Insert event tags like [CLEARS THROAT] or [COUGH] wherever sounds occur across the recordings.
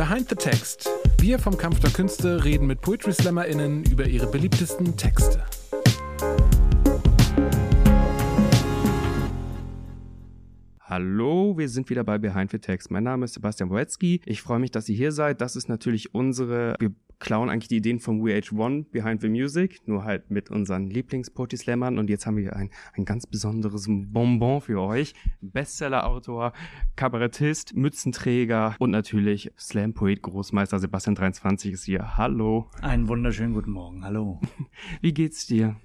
Behind the Text. Wir vom Kampf der Künste reden mit Poetry SlammerInnen über ihre beliebtesten Texte. Hallo, wir sind wieder bei Behind the Text. Mein Name ist Sebastian Boetzky. Ich freue mich, dass ihr hier seid. Das ist natürlich unsere, klauen eigentlich die Ideen vom WH1 Behind the Music, nur halt mit unseren Lieblings-Poetry-Slammern. Und jetzt haben wir ein, ein ganz besonderes Bonbon für euch. Bestseller-Autor, Kabarettist, Mützenträger und natürlich Slam-Poet, Großmeister Sebastian 23 ist hier. Hallo. Einen wunderschönen guten Morgen. Hallo. [LAUGHS] Wie geht's dir?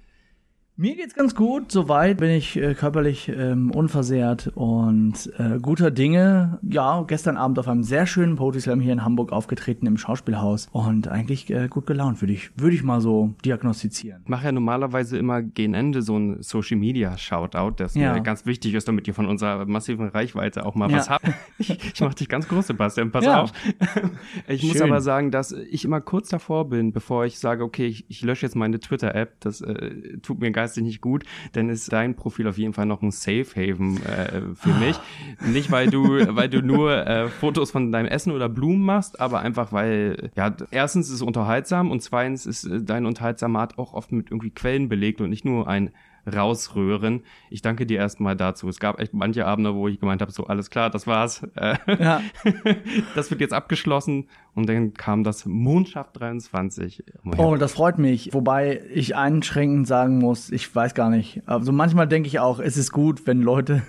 Mir geht's ganz gut. Soweit bin ich äh, körperlich ähm, unversehrt und äh, guter Dinge. Ja, gestern Abend auf einem sehr schönen Poetry Slam hier in Hamburg aufgetreten im Schauspielhaus und eigentlich äh, gut gelaunt, würde ich, würde ich mal so diagnostizieren. Ich mache ja normalerweise immer gegen Ende so ein Social Media Shoutout, das ja. mir ganz wichtig ist, damit ihr von unserer massiven Reichweite auch mal ja. was habt. [LAUGHS] Ich, ich mache dich ganz groß, Sebastian, pass ja. auf. [LAUGHS] Ich Schön. muss aber sagen, dass ich immer kurz davor bin, bevor ich sage, okay, ich, ich lösche jetzt meine Twitter-App. Das äh, tut mir gar geistig nicht gut, dann ist dein Profil auf jeden Fall noch ein Safe Haven äh, für mich. nicht weil du, [LAUGHS] weil du nur äh, Fotos von deinem Essen oder Blumen machst, aber einfach weil, ja, erstens ist es unterhaltsam und zweitens ist äh, deine unterhaltsame Art auch oft mit irgendwie Quellen belegt und nicht nur ein rausrühren. Ich danke dir erstmal dazu. Es gab echt manche Abende, wo ich gemeint habe, so alles klar, das war's. Äh, ja. [LAUGHS] das wird jetzt abgeschlossen. Und dann kam das Mondschaft 23. Oh, das freut mich. Wobei ich einschränkend sagen muss, ich weiß gar nicht. Also manchmal denke ich auch, es ist gut, wenn Leute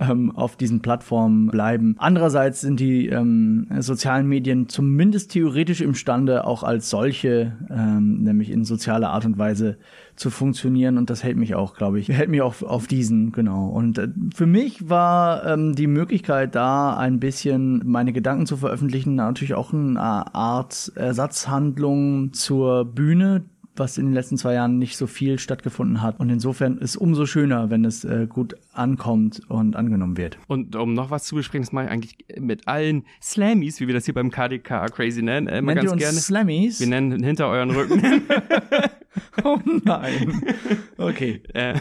ähm, auf diesen Plattformen bleiben. Andererseits sind die ähm, sozialen Medien zumindest theoretisch imstande, auch als solche, ähm, nämlich in sozialer Art und Weise zu funktionieren und das hält mich auch, glaube ich, hält mich auch auf diesen, genau. Und äh, für mich war ähm, die Möglichkeit da, ein bisschen meine Gedanken zu veröffentlichen, natürlich auch eine Art Ersatzhandlung zur Bühne, was in den letzten zwei Jahren nicht so viel stattgefunden hat. Und insofern ist umso schöner, wenn es äh, gut ankommt und angenommen wird. Und um noch was zu besprechen, das mache ich eigentlich mit allen Slammies, wie wir das hier beim KDK Crazy nennen, äh, immer Nennt ganz gerne. Slammies? Wir nennen hinter euren Rücken. [LAUGHS] [LAUGHS] [LAUGHS] oh nein. Okay. [LAUGHS] Äh,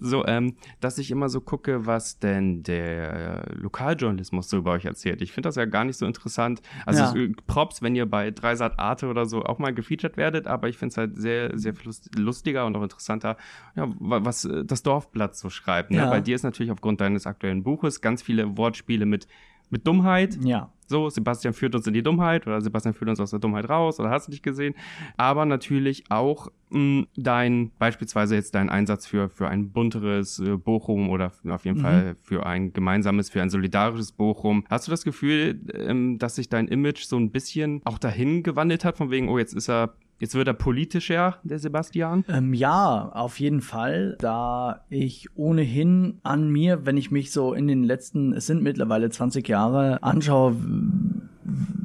so, ähm, dass ich immer so gucke, was denn der Lokaljournalismus so über euch erzählt. Ich finde das ja gar nicht so interessant. Also ja. Props, wenn ihr bei Dreisat Arte oder so auch mal gefeatured werdet, aber ich finde es halt sehr, sehr lustiger und auch interessanter, ja, was äh, das Dorfblatt so schreibt. Ne? Ja. Bei dir ist natürlich aufgrund deines aktuellen Buches ganz viele Wortspiele mit mit Dummheit. Ja. So, Sebastian führt uns in die Dummheit oder Sebastian führt uns aus der Dummheit raus oder hast du dich gesehen. Aber natürlich auch mh, hm, dein, beispielsweise jetzt dein Einsatz für, für ein bunteres äh, Bochum oder auf jeden mhm. Fall für ein gemeinsames, für ein solidarisches Bochum. Hast du das Gefühl, ähm, dass sich dein Image so ein bisschen auch dahin gewandelt hat, von wegen, oh, jetzt ist er Jetzt wird er politischer, der Sebastian? Ähm, ja, auf jeden Fall, da ich ohnehin an mir, wenn ich mich so in den letzten, es sind mittlerweile 20 Jahre, anschaue,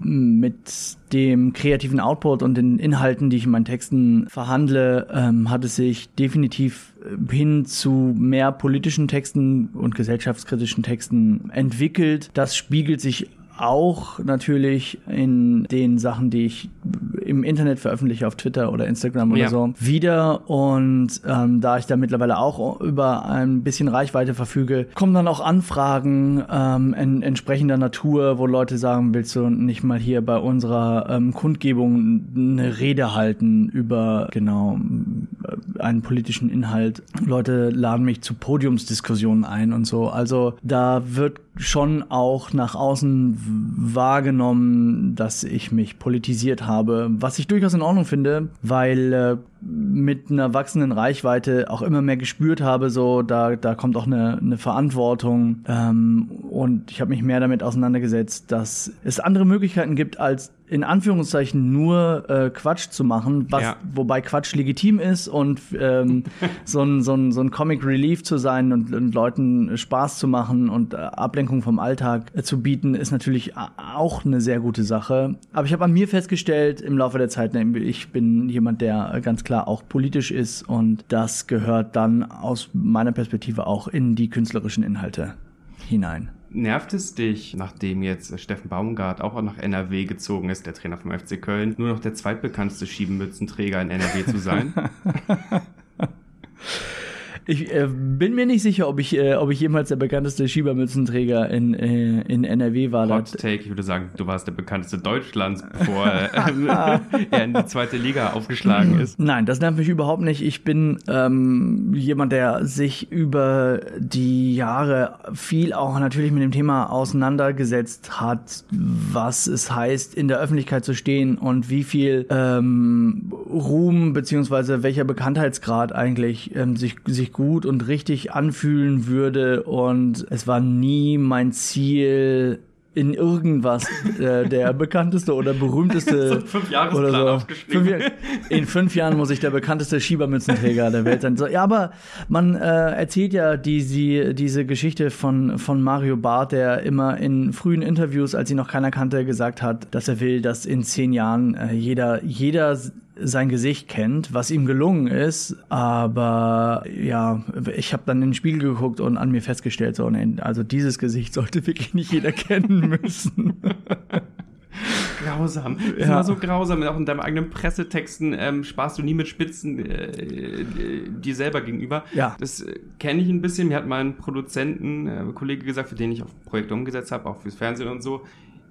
mit dem kreativen Output und den Inhalten, die ich in meinen Texten verhandle, ähm, hat es sich definitiv hin zu mehr politischen Texten und gesellschaftskritischen Texten entwickelt. Das spiegelt sich auch natürlich in den Sachen, die ich im Internet veröffentliche, auf Twitter oder Instagram oder ja. so, wieder. Und ähm, da ich da mittlerweile auch über ein bisschen Reichweite verfüge, kommen dann auch Anfragen ähm, in entsprechender Natur, wo Leute sagen, willst du nicht mal hier bei unserer ähm, Kundgebung eine Rede halten über genau einen politischen Inhalt. Leute laden mich zu Podiumsdiskussionen ein und so. Also da wird schon auch nach außen wahrgenommen, dass ich mich politisiert habe, was ich durchaus in Ordnung finde, weil äh, mit einer wachsenden Reichweite auch immer mehr gespürt habe, so da, da kommt auch eine, eine Verantwortung. Ähm, und ich habe mich mehr damit auseinandergesetzt, dass es andere Möglichkeiten gibt, als in Anführungszeichen nur äh, Quatsch zu machen, was, ja. wobei Quatsch legitim ist und ähm, [LAUGHS] so, ein, so, ein, so ein Comic Relief zu sein und, und Leuten Spaß zu machen und äh, Ablenkung vom Alltag äh, zu bieten, ist natürlich auch eine sehr gute Sache. Aber ich habe an mir festgestellt im Laufe der Zeit, ne, ich bin jemand, der ganz klar auch politisch ist und das gehört dann aus meiner Perspektive auch in die künstlerischen Inhalte hinein. Nervt es dich, nachdem jetzt Steffen Baumgart auch nach NRW gezogen ist, der Trainer vom FC Köln, nur noch der zweitbekannteste Schiebenmützenträger in NRW zu sein? [LAUGHS] Ich äh, bin mir nicht sicher, ob ich, äh, ob ich jemals der bekannteste Schiebermützenträger in, äh, in NRW war. Hot Take, ich würde sagen, du warst der bekannteste Deutschlands, bevor äh, [LAUGHS] er in die zweite Liga aufgeschlagen ist. Nein, das nervt mich überhaupt nicht. Ich bin ähm, jemand, der sich über die Jahre viel auch natürlich mit dem Thema auseinandergesetzt hat, was es heißt, in der Öffentlichkeit zu stehen und wie viel ähm, Ruhm beziehungsweise welcher Bekanntheitsgrad eigentlich ähm, sich, sich gut und richtig anfühlen würde. Und es war nie mein Ziel, in irgendwas äh, der [LAUGHS] bekannteste oder berühmteste so fünf oder so. Fünf, in fünf Jahren muss ich der bekannteste Schiebermützenträger der Welt sein. So, ja, aber man äh, erzählt ja die, diese Geschichte von, von Mario Barth, der immer in frühen Interviews, als ihn noch keiner kannte, gesagt hat, dass er will, dass in zehn Jahren äh, jeder, jeder sein Gesicht kennt, was ihm gelungen ist. Aber ja, ich habe dann in den Spiegel geguckt und an mir festgestellt, so, nee, also dieses Gesicht [LAUGHS] sollte wirklich nicht jeder kennen müssen. [LAUGHS] grausam. Das ja. ist immer so grausam. Auch in deinen eigenen Pressetexten ähm, sparst du nie mit Spitzen äh, äh, dir selber gegenüber. Ja. Das äh, kenne ich ein bisschen. Mir hat mein Produzenten, äh, Kollege gesagt, für den ich auch Projekte umgesetzt habe, auch fürs Fernsehen und so,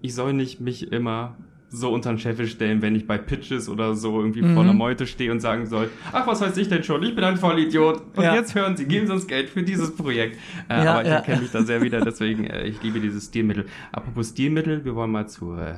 ich soll nicht mich immer so unter den Scheffel stellen, wenn ich bei Pitches oder so irgendwie mhm. vor einer Meute stehe und sagen soll, ach, was weiß ich denn schon, ich bin ein Vollidiot. Und ja. jetzt hören Sie, geben Sie uns Geld für dieses Projekt. Äh, ja, aber ich ja. erkenne mich da sehr wieder, [LAUGHS] deswegen, äh, ich liebe dieses Stilmittel. Apropos Stilmittel, wir wollen mal zur äh,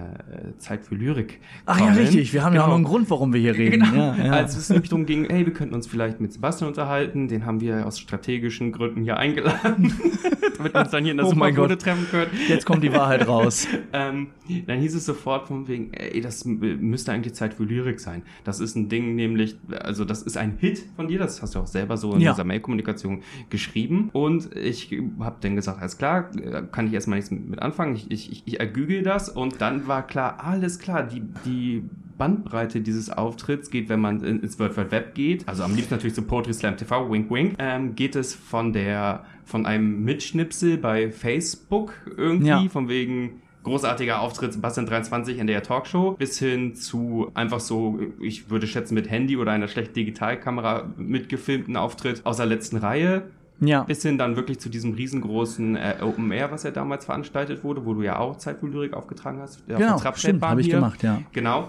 Zeit für Lyrik Ach ja, richtig, wir haben genau. ja auch noch einen Grund, warum wir hier [LAUGHS] reden. Genau. Ja, Als es nämlich darum ging, hey, wir könnten uns vielleicht mit Sebastian unterhalten, den haben wir aus strategischen Gründen hier eingeladen, [LAUGHS] damit wir uns dann hier in der oh Supergruppe treffen können. Jetzt kommt die Wahrheit raus. ähm, dann hieß es sofort von wegen, ey, das müsste eigentlich Zeit für Lyrik sein. Das ist ein Ding, nämlich, also das ist ein Hit von dir, das hast du auch selber so in ja. dieser Mail-Kommunikation geschrieben. Und ich habe dann gesagt, alles klar, kann ich erstmal nichts mit anfangen. Ich, ich, ich ergügel das und dann war klar, alles klar, die, die Bandbreite dieses Auftritts geht, wenn man ins World Wide Web geht, also am liebsten natürlich zu Poetry Slam TV, wink wink, ähm, geht es von der, von einem Mitschnipsel bei Facebook irgendwie, ja. von wegen, großartiger Auftritt Sebastian 23 in der Talkshow bis hin zu einfach so, ich würde schätzen, mit Handy oder einer schlechten Digitalkamera mitgefilmten Auftritt aus der letzten Reihe. Ja. Bis hin dann wirklich zu diesem riesengroßen äh, Open Air, was ja damals veranstaltet wurde, wo du ja auch Zeit für Lyrik aufgetragen hast. Genau, stimmt, habe ich gemacht, ja. Genau.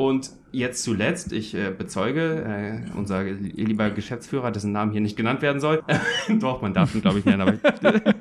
Und jetzt zuletzt, ich äh, bezeuge, äh, unser lieber Geschäftsführer, dessen Namen hier nicht genannt werden soll, [LAUGHS] doch, man darf ihn, glaube ich, nennen, aber [LAUGHS]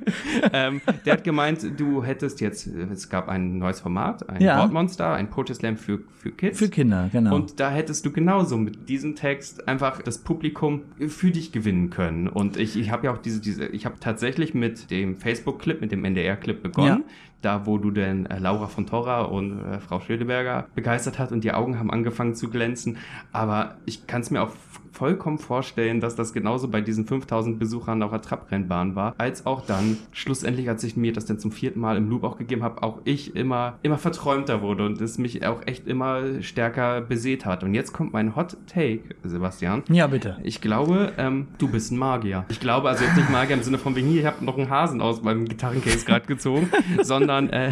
ähm, der hat gemeint, du hättest jetzt, es gab ein neues Format, ein ja. Wortmonster, ein Poetry Slam für, für Kids. Für Kinder, genau. Und da hättest du genauso mit diesem Text einfach das Publikum für dich gewinnen können. Und ich, ich habe ja auch diese, diese, ich habe tatsächlich mit dem Facebook-Clip, mit dem NDR-Clip begonnen. Ja da wo du denn äh, Laura von Torra und äh, Frau Schödeberger begeistert hat und die Augen haben angefangen zu glänzen. Aber ich kann es mir auch vollkommen vorstellen, dass das genauso bei diesen 5000 Besuchern auf der Trabrennbahn war, als auch dann schlussendlich, als ich mir das dann zum vierten Mal im Loop auch gegeben habe, auch ich immer, immer verträumter wurde und es mich auch echt immer stärker beseht hat. Und jetzt kommt mein Hot Take, Sebastian. Ja, bitte. Ich glaube, ähm, du bist ein Magier. Ich glaube, also jetzt nicht Magier im Sinne von wegen hier, ich habe noch einen Hasen aus meinem Gitarrencase gerade gezogen, [LAUGHS] sondern äh,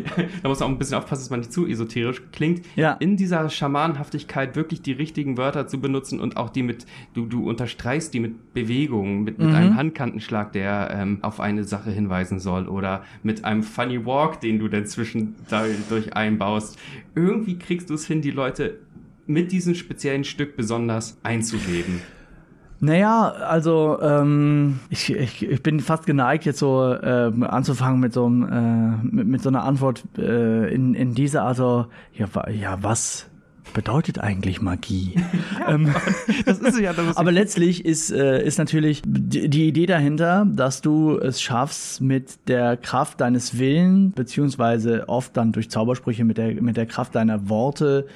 [LAUGHS] da muss man auch ein bisschen aufpassen, dass man nicht zu esoterisch klingt. Ja. In dieser Schamanhaftigkeit wirklich die richtigen Wörter zu benutzen und auch die mit, du, du unterstreichst die mit Bewegungen, mit, mit mhm. einem Handkantenschlag, der ähm, auf eine Sache hinweisen soll oder mit einem Funny Walk, den du dann zwischendurch einbaust. Irgendwie kriegst du es hin, die Leute mit diesem speziellen Stück besonders einzugeben. Naja, also ähm, ich, ich, ich bin fast geneigt, jetzt so äh, anzufangen mit so, äh, mit, mit so einer Antwort äh, in, in dieser Art, so, ja, ja, was bedeutet eigentlich Magie? [LAUGHS] ja, ähm, das ist ja. Das ist [LAUGHS] aber letztlich ist, äh, ist natürlich die, die, Idee dahinter, dass du es schaffst, mit der Kraft deines Willens, beziehungsweise oft dann durch Zaubersprüche mit der, mit der Kraft deiner Worte,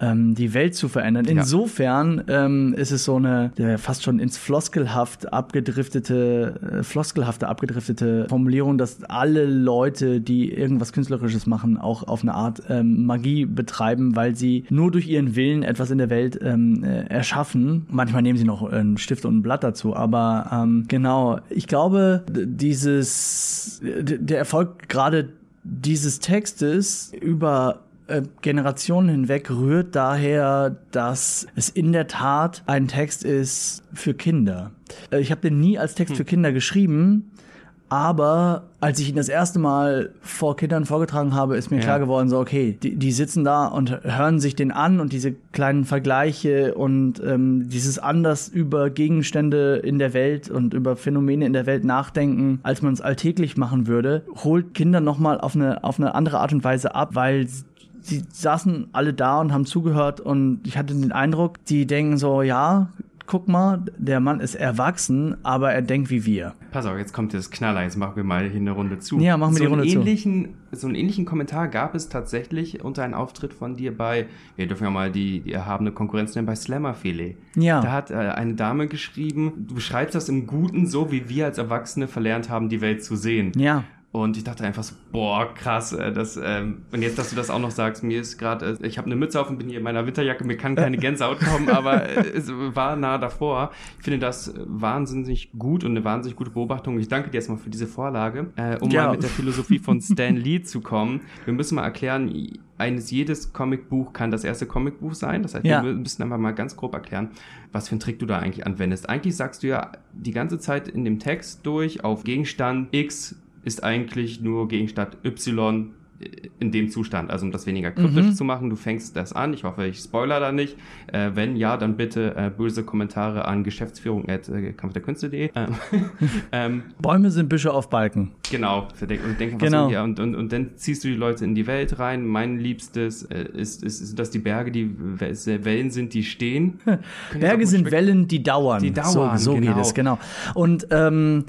ähm, die Welt zu verändern. Insofern ähm, ist es so eine äh, fast schon ins Floskelhaft abgedriftete, äh, floskelhafte abgedriftete Formulierung, dass alle Leute, die irgendwas Künstlerisches machen, auch auf eine Art ähm, Magie betreiben, weil sie nur durch ihren Willen etwas in der Welt ähm, äh, erschaffen. Manchmal nehmen sie noch einen Stift und ein Blatt dazu, aber ähm, genau, ich glaube, dieses der Erfolg gerade dieses Textes über äh, Generationen hinweg rührt daher, dass es in der Tat ein Text ist für Kinder. Äh, ich habe den nie als Text hm. für Kinder geschrieben, aber als ich ihn das erste Mal vor Kindern vorgetragen habe, ist mir ja. klar geworden, so okay, die, die, sitzen da und hören sich den an und diese kleinen Vergleiche und ähm, dieses anders über Gegenstände in der Welt und über Phänomene in der Welt nachdenken, als man es alltäglich machen würde, holt Kinder nochmal auf eine, auf eine andere Art und Weise ab, weil sie saßen alle da und haben zugehört und ich hatte den Eindruck, die denken so, ja, guck mal, der Mann ist erwachsen, aber er denkt wie wir. Pass auf, jetzt kommt das Knaller, jetzt machen wir mal hier eine Runde zu. Ja, machen wir so die Runde ähnlichen, zu. So einen ähnlichen Kommentar gab es tatsächlich unter einem Auftritt von dir bei, wir dürfen ja mal die, die erhabene Konkurrenz nennen, bei Slammerfilet. Ja. Da hat äh, eine Dame geschrieben, du beschreibst das im Guten so, wie wir als Erwachsene verlernt haben, die Welt zu sehen. Ja. Und ich dachte einfach so, boah, krass, äh, das, ähm, und jetzt, dass du das auch noch sagst, mir ist gerade, äh, ich habe eine Mütze auf und bin hier in meiner Winterjacke, mir kann keine Gänsehaut kommen, aber äh, es war nah davor. Ich finde das wahnsinnig gut und eine wahnsinnig gute Beobachtung. Ich danke dir erstmal für diese Vorlage, äh, um ja. mal mit der Philosophie von Stan Lee zu kommen. Wir müssen mal erklären, eines jedes Comicbuch kann das erste Comicbuch sein. Das heißt, ja. wir müssen einfach mal ganz grob erklären, was für einen Trick du da eigentlich anwendest. Eigentlich sagst du ja die ganze Zeit in dem Text durch auf Gegenstand X ist eigentlich nur Gegenstand Y in dem Zustand, also um das weniger kryptisch mhm. zu machen. Du fängst das an. Ich hoffe, ich spoiler da nicht. Äh, wenn ja, dann bitte äh, böse Kommentare an geschäftsführung at äh, kampfderkünste.de. Ähm, [LAUGHS] ähm, Bäume sind Büsche auf Balken. Genau. Und, denk, genau. Ja, und, und, und dann ziehst du die Leute in die Welt rein. Mein Liebstes äh, ist, ist, ist, dass die Berge, die Wellen sind, die stehen. [LAUGHS] Berge sind Wellen, die dauern. Die dauern. So, so genau. geht es, genau. Und ähm,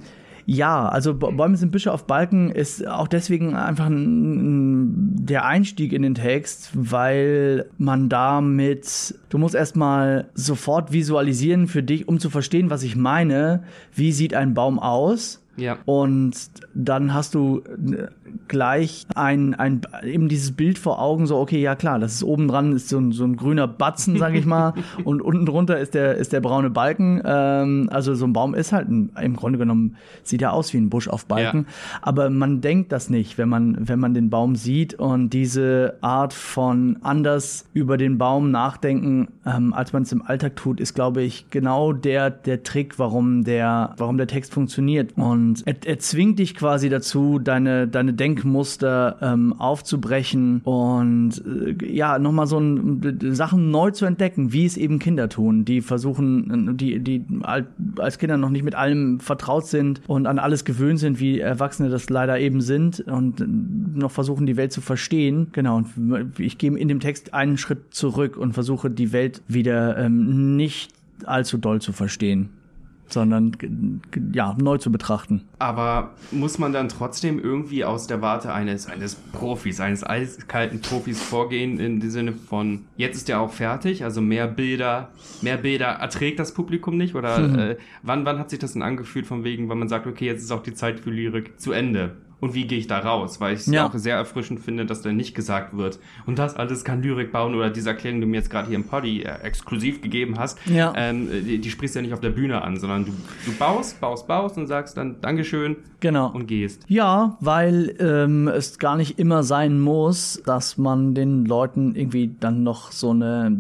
ja, also Bäume sind Büsche auf Balken ist auch deswegen einfach ein, der Einstieg in den Text, weil man damit, du musst erstmal sofort visualisieren für dich, um zu verstehen, was ich meine, wie sieht ein Baum aus. Ja. Und dann hast du gleich ein, ein, eben dieses Bild vor Augen, so, okay, ja klar, das ist oben dran, ist so ein, so ein grüner Batzen, sag ich mal, [LAUGHS] und unten drunter ist der, ist der braune Balken. Ähm, also so ein Baum ist halt, ein, im Grunde genommen, sieht er aus wie ein Busch auf Balken. Ja. Aber man denkt das nicht, wenn man, wenn man den Baum sieht und diese Art von anders über den Baum nachdenken, ähm, als man es im Alltag tut, ist, glaube ich, genau der, der Trick, warum der, warum der Text funktioniert. Und er, er zwingt dich quasi dazu, deine, deine Denkmuster ähm, aufzubrechen und äh, ja, nochmal so ein, Sachen neu zu entdecken, wie es eben Kinder tun, die versuchen, die, die als Kinder noch nicht mit allem vertraut sind und an alles gewöhnt sind, wie Erwachsene das leider eben sind und noch versuchen, die Welt zu verstehen. Genau, und ich gehe in dem Text einen Schritt zurück und versuche, die Welt wieder ähm, nicht allzu doll zu verstehen sondern ja, neu zu betrachten. Aber muss man dann trotzdem irgendwie aus der Warte eines, eines Profis, eines eiskalten Profis vorgehen, in dem Sinne von, jetzt ist ja auch fertig, also mehr Bilder, mehr Bilder erträgt das Publikum nicht? Oder mhm. äh, wann, wann hat sich das denn angefühlt von wegen, wenn man sagt, okay, jetzt ist auch die Zeit für Lyrik zu Ende? Und wie gehe ich da raus, weil ich es ja. auch sehr erfrischend finde, dass da nicht gesagt wird und das alles kann Lyrik bauen oder diese Erklärung, die du mir jetzt gerade hier im Poddy äh, exklusiv gegeben hast, ja. ähm, die, die, sprichst ja nicht auf der Bühne an, sondern du, du baust, baust, baust und sagst dann Dankeschön genau. und gehst. Ja, weil ähm, es gar nicht immer sein muss, dass man den Leuten irgendwie dann noch so eine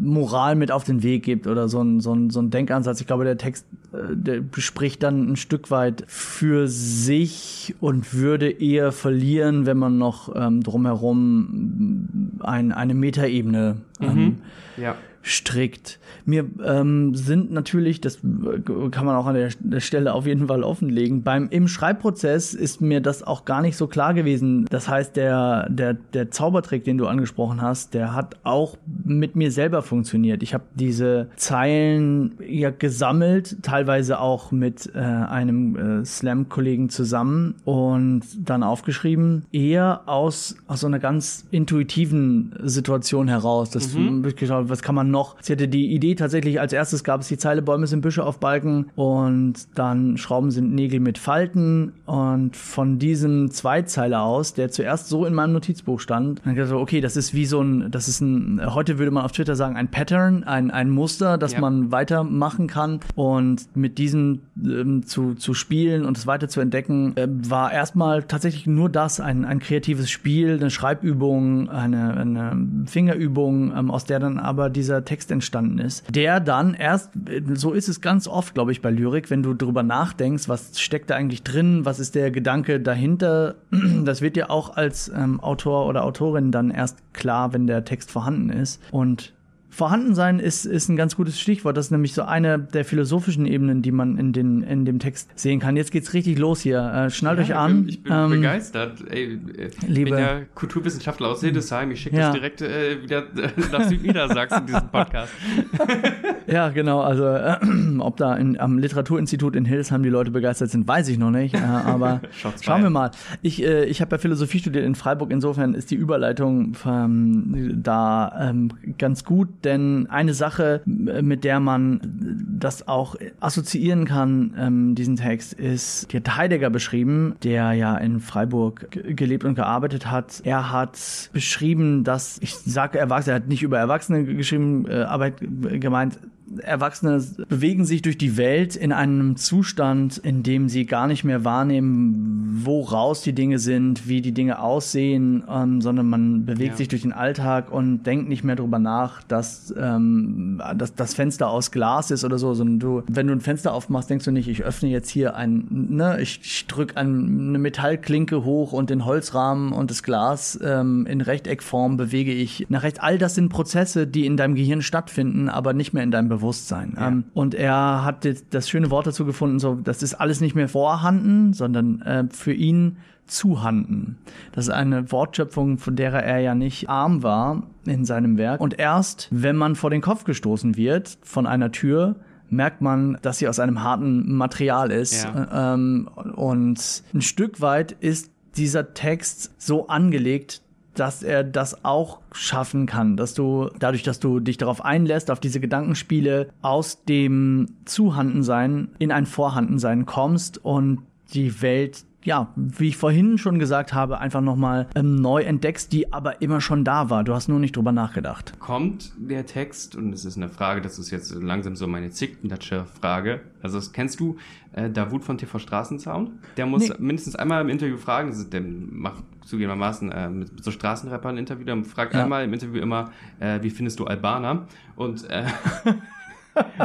Moral mit auf den Weg gibt oder so ein, so ein, so ein Denkansatz. Ich glaube, der Text der spricht dann ein Stück weit für sich und würde eher verlieren, wenn man noch ähm, drumherum ein, eine Metaebene ähm, mhm. ja strickt. Mir ähm, sind natürlich, das kann man auch an der, der, Stelle auf jeden Fall offenlegen, beim im Schreibprozess ist mir das auch gar nicht so klar gewesen. Das heißt, der, der, der Zaubertrick, den du angesprochen hast, der hat auch mit mir selber funktioniert. Ich habe diese Zeilen ja gesammelt, teilweise auch mit äh, einem äh, Slam-Kollegen zusammen und dann aufgeschrieben, eher aus, aus so einer ganz intuitiven Situation heraus. Das, mhm. was kann man noch, sie hatte die Idee tatsächlich, als erstes gab es die Zeile Bäume sind Büsche auf Balken und dann Schrauben sind Nägel mit Falten. Und von diesem Zweizeiler aus, der zuerst so in meinem Notizbuch stand, dann gedacht, okay, das ist wie so ein, das ist ein, heute würde man auf Twitter sagen, ein Pattern, ein, ein Muster, das ja. man weitermachen kann. Und mit diesem ähm, zu, zu spielen und es weiter zu entdecken, äh, war erstmal tatsächlich nur das, ein, ein kreatives Spiel, eine Schreibübung, eine, eine Fingerübung, ähm, aus der dann aber dieser Text entstanden ist, der dann erst, so ist es ganz oft, glaube ich, bei Lyrik, wenn du drüber nachdenkst, was steckt da eigentlich drin, was ist der Gedanke dahinter, [CLEARS THROAT] das wird dir auch als ähm, Autor oder Autorin dann erst klar, wenn der Text vorhanden ist. Und Vorhanden sein ist, ist ein ganz gutes Stichwort. Das ist nämlich so eine der philosophischen Ebenen, die man in, den, in dem Text sehen kann. Jetzt geht's richtig los hier. Äh, schnallt ja, euch an. Ich bin, ich bin ähm, begeistert. Ey, äh, liebe, bin ja Kulturwissenschaftler aus Hildesheim. Ich schicke ja. das direkt äh, wieder nach Südniedersachsen, [LAUGHS] diesen Podcast. ja, genau. Also, äh, ob da in, am Literaturinstitut in Hildesheim die Leute begeistert sind, weiß ich noch nicht. Äh, aber [LAUGHS] schauen wir mal. Ich, äh, ich habe ja Philosophie studiert in Freiburg. Insofern ist die Überleitung ähm, da ähm, ganz gut denn eine Sache, mit der man das auch assoziieren kann, ähm, diesen Text, ist, die hat Heidegger beschrieben, der ja in Freiburg gelebt und gearbeitet hat. Er hat beschrieben, dass, ich sage Erwachsene, er hat nicht über Erwachsene geschrieben, äh, aber gemeint, Erwachsene bewegen sich durch die Welt in einem Zustand, in dem sie gar nicht mehr wahrnehmen, woraus die Dinge sind, wie die Dinge aussehen, ähm, sondern man bewegt ja. sich durch den Alltag und denkt nicht mehr darüber nach, dass, ähm, dass das Fenster aus Glas ist oder so, sondern du, wenn du ein Fenster aufmachst, denkst du nicht, ich öffne jetzt hier ein, ne, ich, ich drücke eine Metallklinke hoch und den Holzrahmen und das Glas ähm, in Rechteckform bewege ich nach rechts. All das sind Prozesse, die in deinem Gehirn stattfinden, aber nicht mehr in deinem Bewusstsein. Ja. Ähm, und er hat das schöne Wort dazu gefunden, so, das ist alles nicht mehr vorhanden, sondern äh, für ihn zuhanden. Das ist eine Wortschöpfung, von der er ja nicht arm war in seinem Werk. Und erst, wenn man vor den Kopf gestoßen wird von einer Tür, merkt man, dass sie aus einem harten Material ist. Ja. Ähm, und ein Stück weit ist dieser Text so angelegt, dass er das auch schaffen kann, dass du dadurch, dass du dich darauf einlässt, auf diese Gedankenspiele aus dem Zuhandensein in ein Vorhandensein kommst und die Welt ja, wie ich vorhin schon gesagt habe, einfach nochmal ähm, neu entdeckst, die aber immer schon da war. Du hast nur nicht drüber nachgedacht. Kommt der Text, und es ist eine Frage, das ist jetzt langsam so meine Zicknatsche-Frage. Also, das kennst du äh, Davut von TV Straßensound? Der muss nee. mindestens einmal im Interview fragen, der macht zugegebenermaßen äh, mit so Straßenrappern ein Interview, der fragt ja. einmal im Interview immer, äh, wie findest du Albaner? Und äh, [LAUGHS] [LAUGHS]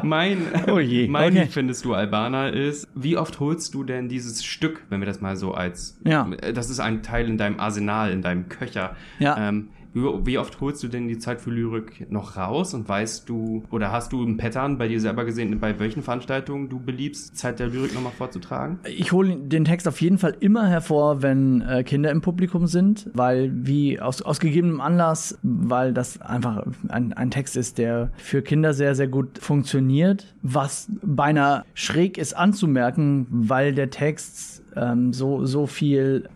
mein, oh je. [LAUGHS] mein okay. findest du Albaner ist, wie oft holst du denn dieses Stück, wenn wir das mal so als, ja. das ist ein Teil in deinem Arsenal, in deinem Köcher. Ja. Ähm, wie oft holst du denn die Zeit für Lyrik noch raus und weißt du oder hast du ein Pattern bei dir selber gesehen, bei welchen Veranstaltungen du beliebst, Zeit der Lyrik nochmal vorzutragen? Ich hole den Text auf jeden Fall immer hervor, wenn äh, Kinder im Publikum sind, weil wie aus, aus gegebenem Anlass, weil das einfach ein, ein Text ist, der für Kinder sehr, sehr gut funktioniert, was beinahe schräg ist anzumerken, weil der Text ähm, so, so viel,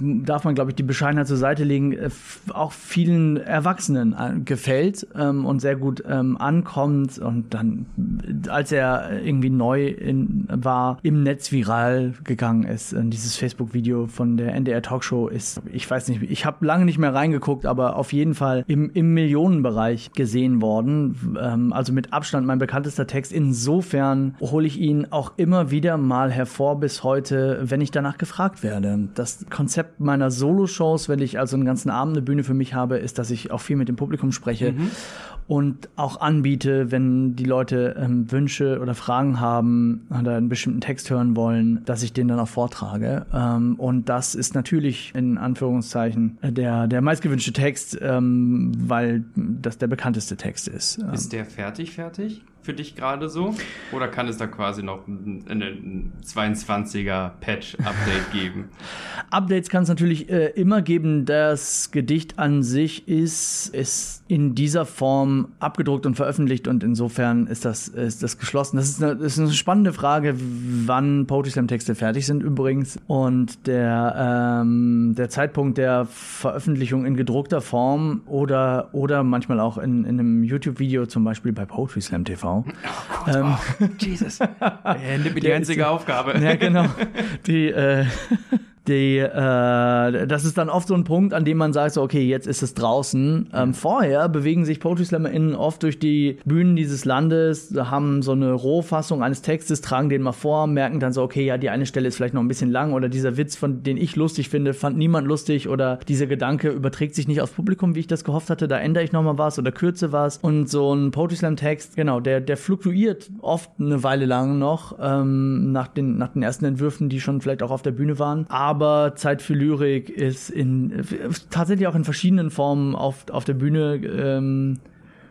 darf man, glaube ich, die Bescheidenheit zur Seite legen, äh, auch vielen Erwachsenen äh, gefällt ähm, und sehr gut ähm, ankommt. Und dann, als er irgendwie neu in, war, im Netz viral gegangen ist, äh, dieses Facebook-Video von der NDR Talkshow ist, ich weiß nicht, ich habe lange nicht mehr reingeguckt, aber auf jeden Fall im, im Millionenbereich gesehen worden. Ähm, also mit Abstand mein bekanntester Text. Insofern hole ich ihn auch immer wieder mal hervor bis heute wenn ich danach gefragt werde. Das Konzept meiner Solo-Shows, wenn ich also einen ganzen Abend eine Bühne für mich habe, ist, dass ich auch viel mit dem Publikum spreche. Mhm und auch anbiete, wenn die Leute ähm, Wünsche oder Fragen haben oder einen bestimmten Text hören wollen, dass ich den dann auch vortrage. Ähm, und das ist natürlich in Anführungszeichen der, der meistgewünschte Text, ähm, weil das der bekannteste Text ist. Ist der fertig, fertig? Für dich gerade so? Oder kann es da quasi noch ein, ein 22er Patch-Update geben? [LAUGHS] Updates kann es natürlich äh, immer geben. Das Gedicht an sich ist, ist in dieser Form abgedruckt und veröffentlicht und insofern ist das, ist das geschlossen. Das ist eine, ist eine spannende Frage, wann Poetry Slam Texte fertig sind übrigens. Und der, ähm, der Zeitpunkt der Veröffentlichung in gedruckter Form oder, oder manchmal auch in, in einem YouTube-Video, zum Beispiel bei Poetry Slam TV. Oh Gott, ähm, oh, Jesus. [LAUGHS] Er nimmt mir die einzige Aufgabe. Ja, genau. Die, äh, [LAUGHS] die, äh, das ist dann oft so ein Punkt, an dem man sagt, so, okay, jetzt ist es draußen. Ähm, vorher bewegen sich Poetry SlammerInnen oft durch die Bühnen dieses Landes, haben so eine Rohfassung eines Textes, tragen den mal vor, merken dann so, okay, ja, die eine Stelle ist vielleicht noch ein bisschen lang oder dieser Witz, von den ich lustig finde, fand niemand lustig oder dieser Gedanke überträgt sich nicht aufs Publikum, wie ich das gehofft hatte, da ändere ich nochmal was oder kürze was. Und so ein Poetry Slam Text, genau, der, der fluktuiert oft eine Weile lang noch, ähm, nach, den, nach den ersten Entwürfen, die schon vielleicht auch auf der Bühne waren. Aber aber Zeit für Lyrik ist in tatsächlich auch in verschiedenen Formen auf, auf der Bühne ähm,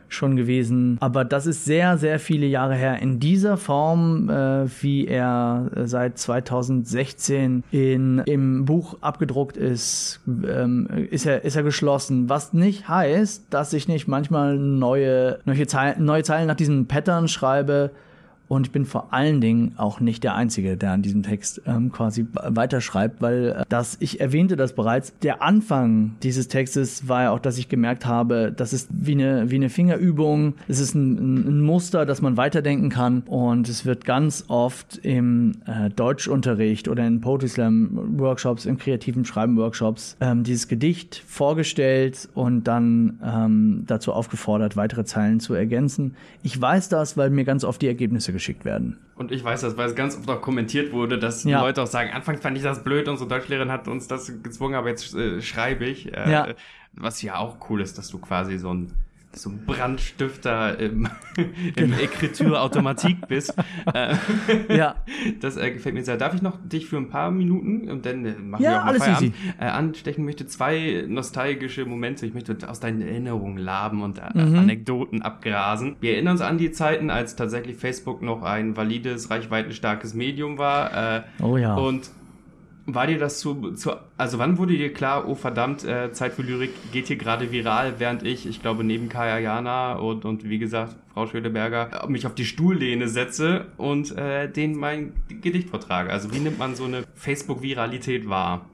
schon gewesen. Aber das ist sehr, sehr viele Jahre her. In dieser Form, äh, wie er seit 2016 in, im Buch abgedruckt ist, ähm, ist, er, ist er geschlossen. Was nicht heißt, dass ich nicht manchmal neue, neue, Zeilen, neue Zeilen nach diesem Pattern schreibe, und ich bin vor allen Dingen auch nicht der Einzige, der an diesem Text ähm, quasi weiterschreibt, weil äh, das, ich erwähnte das bereits, der Anfang dieses Textes war ja auch, dass ich gemerkt habe, das ist wie eine, wie eine Fingerübung, es ist ein, ein Muster, das man weiterdenken kann und es wird ganz oft im äh, Deutschunterricht oder in Poetry Slam Workshops, in kreativen Schreiben Workshops ähm, dieses Gedicht vorgestellt und dann ähm, dazu aufgefordert, weitere Zeilen zu ergänzen. Ich weiß das, weil mir ganz oft die Ergebnisse geschickt werden. Und ich weiß das, weil es ganz oft auch kommentiert wurde, dass ja. Leute auch sagen, anfangs fand ich das blöd, unsere Deutschlehrerin hat uns das gezwungen, aber jetzt äh, schreibe ich. Äh, ja. Was ja auch cool ist, dass du quasi so ein so ein Brandstifter im, [LAUGHS] im genau. Ekritur-Automatik bist. [LAUGHS] Äh, ja. Das äh, gefällt mir sehr. Darf ich noch dich für ein paar Minuten, und dann äh, machen ja, wir auch mal Feierabend, äh, anstechen möchte? Zwei nostalgische Momente. Ich möchte aus deinen Erinnerungen laben und äh, mhm. Anekdoten abgrasen. Wir erinnern uns an die Zeiten, als tatsächlich Facebook noch ein valides, reichweitenstarkes Medium war. Äh, oh ja. Und war dir das zu, zu, also wann wurde dir klar, oh verdammt, äh, Zeit für Lyrik geht hier gerade viral, während ich, ich glaube neben Kaya Jana und, und wie gesagt, Frau Schöneberger, mich auf die Stuhllehne setze und äh, denen mein Gedicht vortrage. Also wie nimmt man so eine Facebook-Viralität wahr?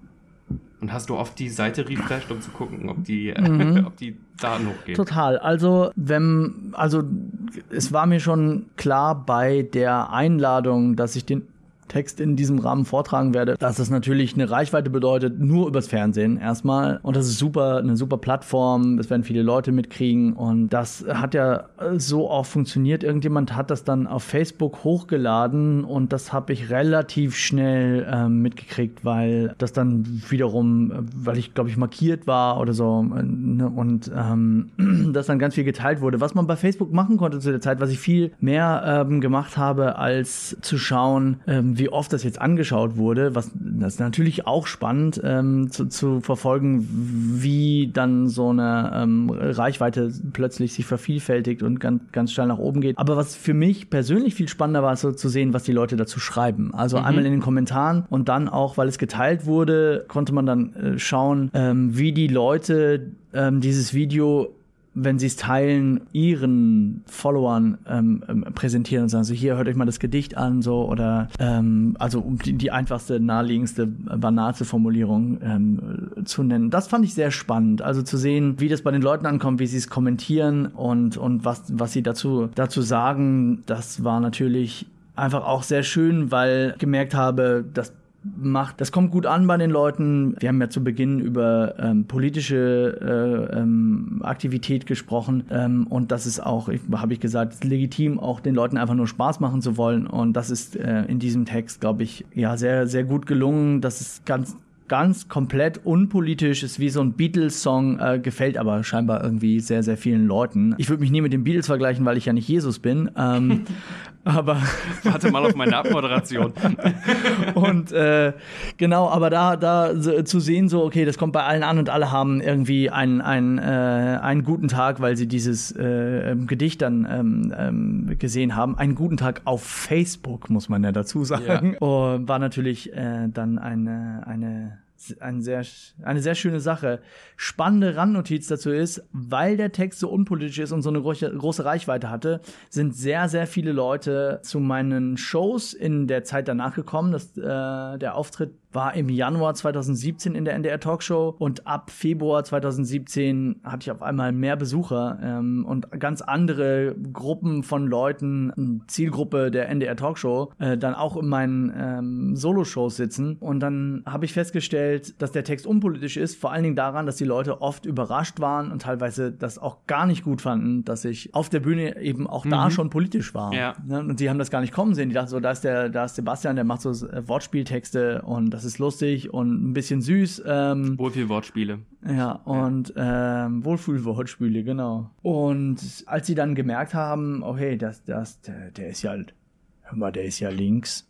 Und hast du oft die Seite refreshed, um zu gucken, ob die, mhm. [LAUGHS] ob die Daten hochgehen? Total. Also, wenn, also, es war mir schon klar bei der Einladung, dass ich den Text in diesem Rahmen vortragen werde, dass das natürlich eine Reichweite bedeutet, nur übers Fernsehen erstmal. Und das ist super, eine super Plattform. Es werden viele Leute mitkriegen. Und das hat ja so auch funktioniert. Irgendjemand hat das dann auf Facebook hochgeladen und das habe ich relativ schnell ähm, mitgekriegt, weil das dann wiederum, weil ich glaube ich markiert war oder so ne? und ähm, [CLEARS THROAT] das dann ganz viel geteilt wurde. Was man bei Facebook machen konnte zu der Zeit, was ich viel mehr ähm, gemacht habe, als zu schauen, ähm, wie oft das jetzt angeschaut wurde, was das ist natürlich auch spannend ähm, zu, zu verfolgen, wie dann so eine ähm, Reichweite plötzlich sich vervielfältigt und ganz, ganz schnell nach oben geht. Aber was für mich persönlich viel spannender war, so zu sehen, was die Leute dazu schreiben. Also mhm. einmal in den Kommentaren und dann auch, weil es geteilt wurde, konnte man dann äh, schauen, ähm, wie die Leute ähm, dieses Video wenn sie es teilen, ihren Followern ähm, ähm, präsentieren und sagen so, hier hört euch mal das Gedicht an, so oder ähm, also um die, die einfachste, naheliegendste, banalste Formulierung ähm, zu nennen. Das fand ich sehr spannend. Also zu sehen, wie das bei den Leuten ankommt, wie sie es kommentieren und, und was, was sie dazu, dazu sagen, das war natürlich einfach auch sehr schön, weil ich gemerkt habe, dass macht. Das kommt gut an bei den Leuten. Wir haben ja zu Beginn über ähm, politische äh, ähm, Aktivität gesprochen ähm, und das ist auch, habe ich gesagt, legitim, auch den Leuten einfach nur Spaß machen zu wollen und das ist äh, in diesem Text, glaube ich, ja sehr, sehr gut gelungen. Das ist ganz ganz komplett unpolitisch, ist wie so ein Beatles-Song, äh, gefällt aber scheinbar irgendwie sehr, sehr vielen Leuten. Ich würde mich nie mit den Beatles vergleichen, weil ich ja nicht Jesus bin. Ähm, [LAUGHS] aber [LAUGHS] warte mal auf meine Abmoderation. [LAUGHS] und äh, genau, aber da, da so, zu sehen, so, okay, das kommt bei allen an und alle haben irgendwie einen, einen, äh, einen guten Tag, weil sie dieses äh, Gedicht dann ähm, ähm, gesehen haben. Einen guten Tag auf Facebook, muss man ja dazu sagen. Ja. Und war natürlich äh, dann eine, eine ein sehr, eine sehr schöne Sache. Spannende Randnotiz dazu ist, weil der Text so unpolitisch ist und so eine große, Reichweite hatte, sind sehr, sehr viele Leute zu meinen Shows in der Zeit danach gekommen. Das, äh, der Auftritt war im Januar 2017 in der NDR Talkshow und ab Februar 2017 hatte ich auf einmal mehr Besucher ähm, und ganz andere Gruppen von Leuten, Zielgruppe der NDR Talkshow, äh, dann auch in meinen ähm, Solo-Shows sitzen. Und dann habe ich festgestellt, dass der Text unpolitisch ist, vor allen Dingen daran, dass die Leute oft überrascht waren und teilweise das auch gar nicht gut fanden, dass ich auf der Bühne eben auch mhm. da schon politisch war. Ja. Ne? Und sie haben das gar nicht kommen sehen. Die dachten so, da ist der, da ist Sebastian, der macht so äh, Wortspieltexte und das ist lustig und ein bisschen süß. Ähm, Wohl viel Wortspiele. Ja, und ähm, Wohlfühlwortspiele, genau. Und als sie dann gemerkt haben, oh hey, das, das, der, der ist ja, hör mal, der ist ja links,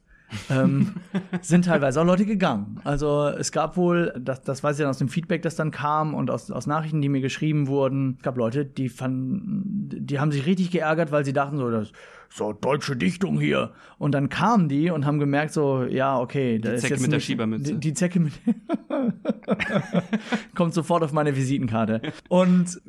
ähm, [LAUGHS] sind teilweise auch Leute gegangen. Also es gab wohl, das, das weiß ich dann aus dem Feedback, das dann kam und aus, aus Nachrichten, die mir geschrieben wurden, es gab Leute, die fanden, die haben sich richtig geärgert, weil sie dachten so, das so deutsche Dichtung hier. Und dann kamen die und haben gemerkt so, ja, okay, da die ist Zecke jetzt mit nicht, der Schiebermütze. Die, die Zecke mit [LAUGHS] kommt sofort auf meine Visitenkarte. Und,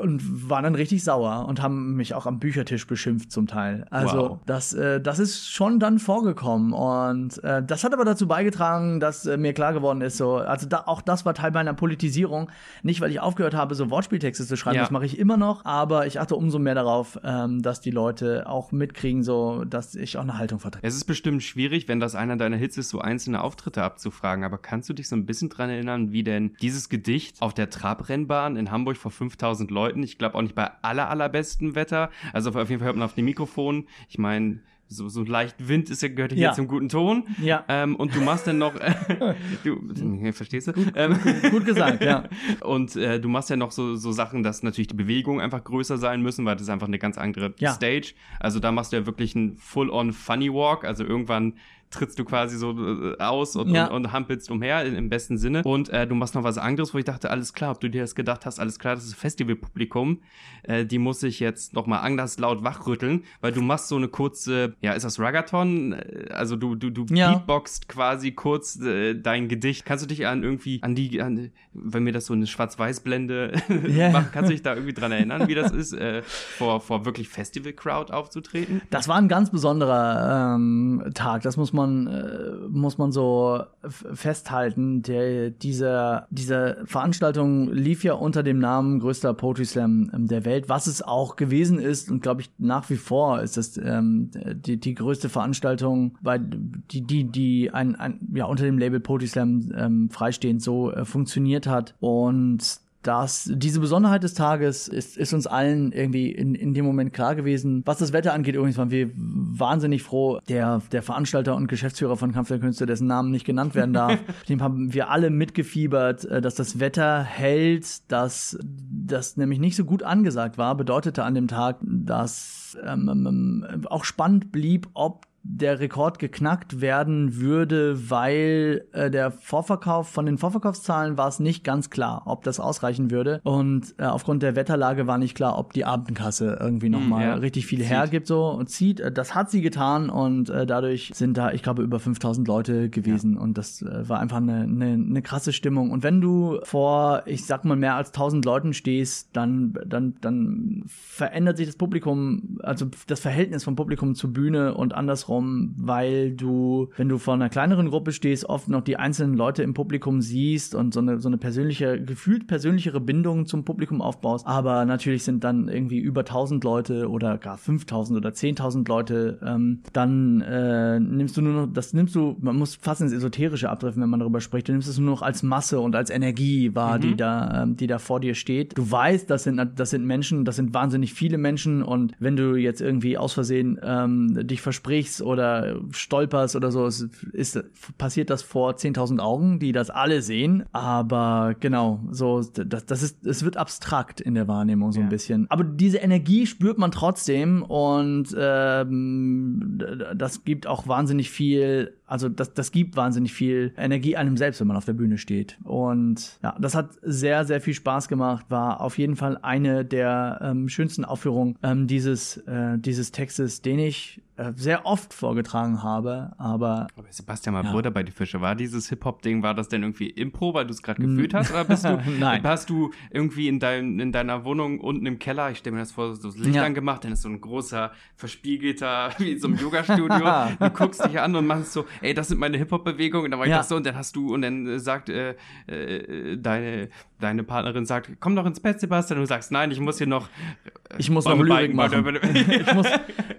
und waren dann richtig sauer und haben mich auch am Büchertisch beschimpft zum Teil. Also wow. das, äh, das ist schon dann vorgekommen. Und äh, das hat aber dazu beigetragen, dass äh, mir klar geworden ist, so, also da, auch das war Teil meiner Politisierung. Nicht, weil ich aufgehört habe, so Wortspieltexte zu schreiben, ja. das mache ich immer noch, aber ich achte umso mehr darauf, ähm, dass die Leute auch mit mitkriegen, so dass ich auch eine Haltung vertrete. Es ist bestimmt schwierig, wenn das einer deiner Hits ist, so einzelne Auftritte abzufragen, aber kannst du dich so ein bisschen dran erinnern, wie denn dieses Gedicht auf der Trabrennbahn in Hamburg vor 5000 Leuten, ich glaube auch nicht bei aller allerbesten Wetter, also auf jeden Fall hört man auf dem Mikrofon, ich meine, so, so leicht Wind ist ja, gehört ja. hier zum guten Ton. Ja. Ähm, und du machst dann noch, äh, [LAUGHS] [LAUGHS] du, verstehst du? Gut, ähm, gut gesagt, ja. [LAUGHS] Und äh, du machst ja noch so, so Sachen, dass natürlich die Bewegungen einfach größer sein müssen, weil das ist einfach eine ganz andere ja. Stage. Also da machst du ja wirklich einen Full-on Funny Walk. Also irgendwann trittst du quasi so äh, aus und, ja. und, und hampelst umher im besten Sinne. Und äh, du machst noch was anderes, wo ich dachte, alles klar, ob du dir das gedacht hast, alles klar, das ist Festivalpublikum, äh, die muss ich jetzt noch mal anders laut wachrütteln, weil du machst so eine kurze, ja, ist das Ragathon? Äh, also du du du ja. beatboxt quasi kurz äh, dein Gedicht. Kannst du dich an irgendwie an die, an, wenn mir das so eine Schwarz-Weiß-Blende [LAUGHS] yeah. macht, kannst du dich da irgendwie dran erinnern, wie das ist, äh, vor vor wirklich Festival-Crowd aufzutreten? Das war ein ganz besonderer ähm, Tag. Das muss man man, äh, muss man so festhalten, der, dieser, diese Veranstaltung lief ja unter dem Namen größter Poetry Slam ähm, der Welt, was es auch gewesen ist und glaube ich nach wie vor ist es ähm, die, die größte Veranstaltung, bei die, die, die ein, ein ja unter dem Label Poetry Slam ähm, freistehend so äh, funktioniert hat und dass diese Besonderheit des Tages ist, ist uns allen irgendwie in, in dem Moment klar gewesen. Was das Wetter angeht, übrigens waren wir wahnsinnig froh. Der, der Veranstalter und Geschäftsführer von Kampf der Künste, dessen Namen nicht genannt werden darf, [LAUGHS] dem haben wir alle mitgefiebert, äh, dass das Wetter hält, dass das nämlich nicht so gut angesagt war, bedeutete an dem Tag, dass ähm, ähm auch spannend blieb, ob der Rekord geknackt werden würde, weil äh, der Vorverkauf von den Vorverkaufszahlen war es nicht ganz klar, ob das ausreichen würde und äh, aufgrund der Wetterlage war nicht klar, ob die Abendkasse irgendwie noch hm, mal ja. richtig viel zieht. hergibt so und zieht. Äh, das hat sie getan und äh, dadurch sind da, ich glaube, über 5000 Leute gewesen ja. und das äh, war einfach eine, eine, eine krasse Stimmung. Und wenn du vor, ich sag mal, mehr als 1000 Leuten stehst, dann dann dann verändert sich das Publikum, also das Verhältnis vom Publikum zur Bühne und andersrum andersrum, weil du, wenn du vor einer kleineren Gruppe stehst, oft noch die einzelnen Leute im Publikum siehst und so eine, so eine persönliche, gefühlt persönlichere Bindung zum Publikum aufbaust. Aber natürlich sind dann irgendwie über 1000 Leute oder gar 5000 oder 10.000 Leute, ähm, dann äh, nimmst du nur noch, das nimmst du, man muss fast ins Esoterische abtreffen, wenn man darüber spricht. Du nimmst es nur noch als Masse und als Energie wahr, mhm. die da, ähm, die da vor dir steht. Du weißt, das sind, das sind Menschen, das sind wahnsinnig viele Menschen und wenn du jetzt irgendwie aus Versehen ähm, dich versprichst oder stolperst oder so, ist, ist passiert das vor 10.000 Augen, die das alle sehen. Aber genau, so, das, das ist, es wird abstrakt in der Wahrnehmung so ja. ein bisschen. Aber diese Energie spürt man trotzdem und ähm, das gibt auch wahnsinnig viel also das, das gibt wahnsinnig viel Energie einem selbst, wenn man auf der Bühne steht. Und ja, das hat sehr, sehr viel Spaß gemacht, war auf jeden Fall eine der ähm, schönsten Aufführungen ähm, dieses, äh, dieses Textes, den ich äh, sehr oft vorgetragen habe, aber. Aber Sebastian, mal ja. Bruder bei die Fische, war dieses Hip-Hop-Ding, war das denn irgendwie Impro, weil du es gerade gefühlt hast? Oder bist du, [LAUGHS] Nein. hast du irgendwie in, dein, in deiner Wohnung unten im Keller, ich stelle mir das vor, so das Licht ja. angemacht, dann ist so ein großer, verspiegelter, [LAUGHS] wie in so einem Yoga-Studio, [LAUGHS] du guckst dich an und machst so, ey, das sind meine Hip-Hop-Bewegungen, dann war ich ja. das so und dann hast du, und dann äh, sagt äh, äh, deine, deine Partnerin sagt, komm doch ins Bett, Sebastian, und du sagst, nein, ich muss hier noch äh, Ich muss noch Lyrik machen. [LAUGHS] ich muss,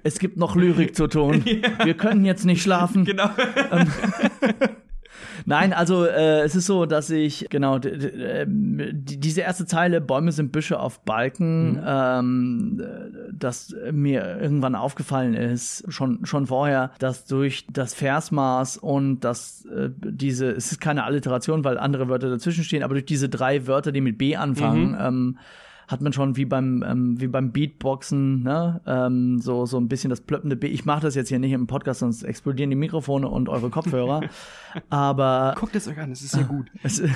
es gibt noch Lyrik zu tun. [LAUGHS] Ja. Wir können jetzt nicht schlafen. Genau. Ähm, [LAUGHS] Nein, also äh, es ist so, dass ich, genau, diese erste Zeile, Bäume sind Büsche auf Balken, mhm. ähm, dass mir irgendwann aufgefallen ist, schon, schon vorher, dass durch das Versmaß und das, äh, diese, es ist keine Alliteration, weil andere Wörter dazwischen stehen, aber durch diese drei Wörter, die mit B anfangen, mhm. ähm, hat man schon wie beim ähm, wie beim Beatboxen, ne, ähm, so so ein bisschen das plöppende B. Ich mache das jetzt hier nicht im Podcast, sonst explodieren die Mikrofone und eure Kopfhörer. [LAUGHS] aber guckt es euch an, es ist ja gut. [LAUGHS]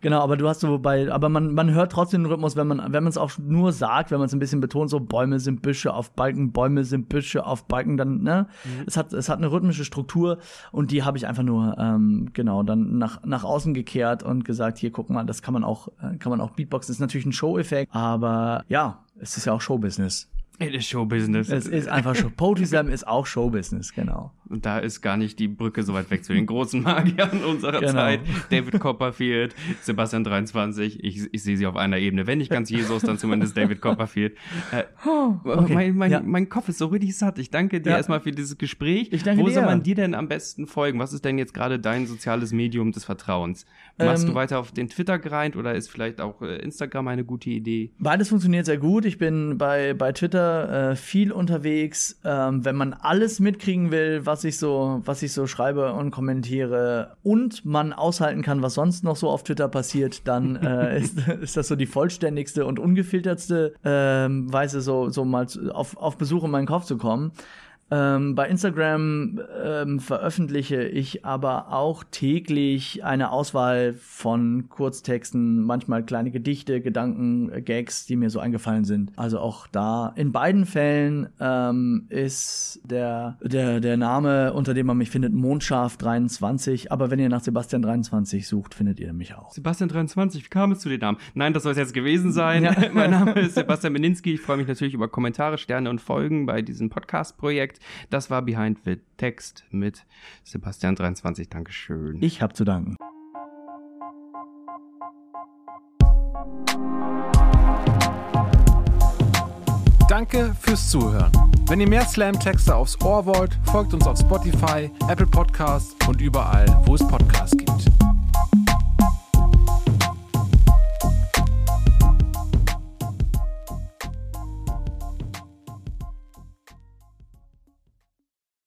genau, aber du hast so bei, aber man man hört trotzdem den Rhythmus, wenn man wenn man es auch nur sagt, wenn man es ein bisschen betont, so Bäume sind Büsche auf Balken, Bäume sind Büsche auf Balken, dann ne, mhm. es hat es hat eine rhythmische Struktur und die habe ich einfach nur ähm, genau dann nach nach außen gekehrt und gesagt, hier guck mal, das kann man auch äh, kann man auch Beatboxen. Das ist natürlich ein Show Effekt. Aber ja, es ist ja auch Showbusiness. Es ist Showbusiness. Es ist einfach Show. Poetry Slam ist auch Showbusiness, genau. Und da ist gar nicht die Brücke so weit weg zu den großen [LAUGHS] Magiern unserer genau. Zeit. David Copperfield, Sebastian 23. Ich, ich sehe sie auf einer Ebene. Wenn nicht ganz Jesus, dann zumindest [LAUGHS] David Copperfield. Äh, oh, okay. mein, mein, ja. mein Kopf ist so richtig satt. Ich danke dir ja. erstmal für dieses Gespräch. Ich danke Wo dir. soll man dir denn am besten folgen? Was ist denn jetzt gerade dein soziales Medium des Vertrauens? Machst ähm, du weiter auf den Twitter grind oder ist vielleicht auch äh, Instagram eine gute Idee? Beides funktioniert sehr gut. Ich bin bei, bei Twitter äh, viel unterwegs. Ähm, wenn man alles mitkriegen will, was ich so, was ich so schreibe und kommentiere und man aushalten kann, was sonst noch so auf Twitter passiert, dann [LAUGHS] äh, ist, ist das so die vollständigste und ungefiltertste ähm, Weise, so, so mal auf, auf Besuch in meinen Kopf zu kommen. Ähm, bei Instagram ähm, veröffentliche ich aber auch täglich eine Auswahl von Kurztexten, manchmal kleine Gedichte, Gedanken, äh, Gags, die mir so eingefallen sind. Also auch da. In beiden Fällen ähm, ist der, der, der Name, unter dem man mich findet, Mondschaf23. Aber wenn ihr nach Sebastian23 sucht, findet ihr mich auch. Sebastian23, wie kam es zu den Namen? Nein, das soll es jetzt gewesen sein. Ja. [LAUGHS] mein Name ist Sebastian Meninski. Ich freue mich natürlich über Kommentare, Sterne und Folgen bei diesem Podcast-Projekt. Projekt. Das war Behind the Text mit Sebastian23. Dankeschön. Ich habe zu danken. Danke fürs Zuhören. Wenn ihr mehr Slam-Texte aufs Ohr wollt, folgt uns auf Spotify, Apple Podcasts und überall, wo es Podcasts gibt.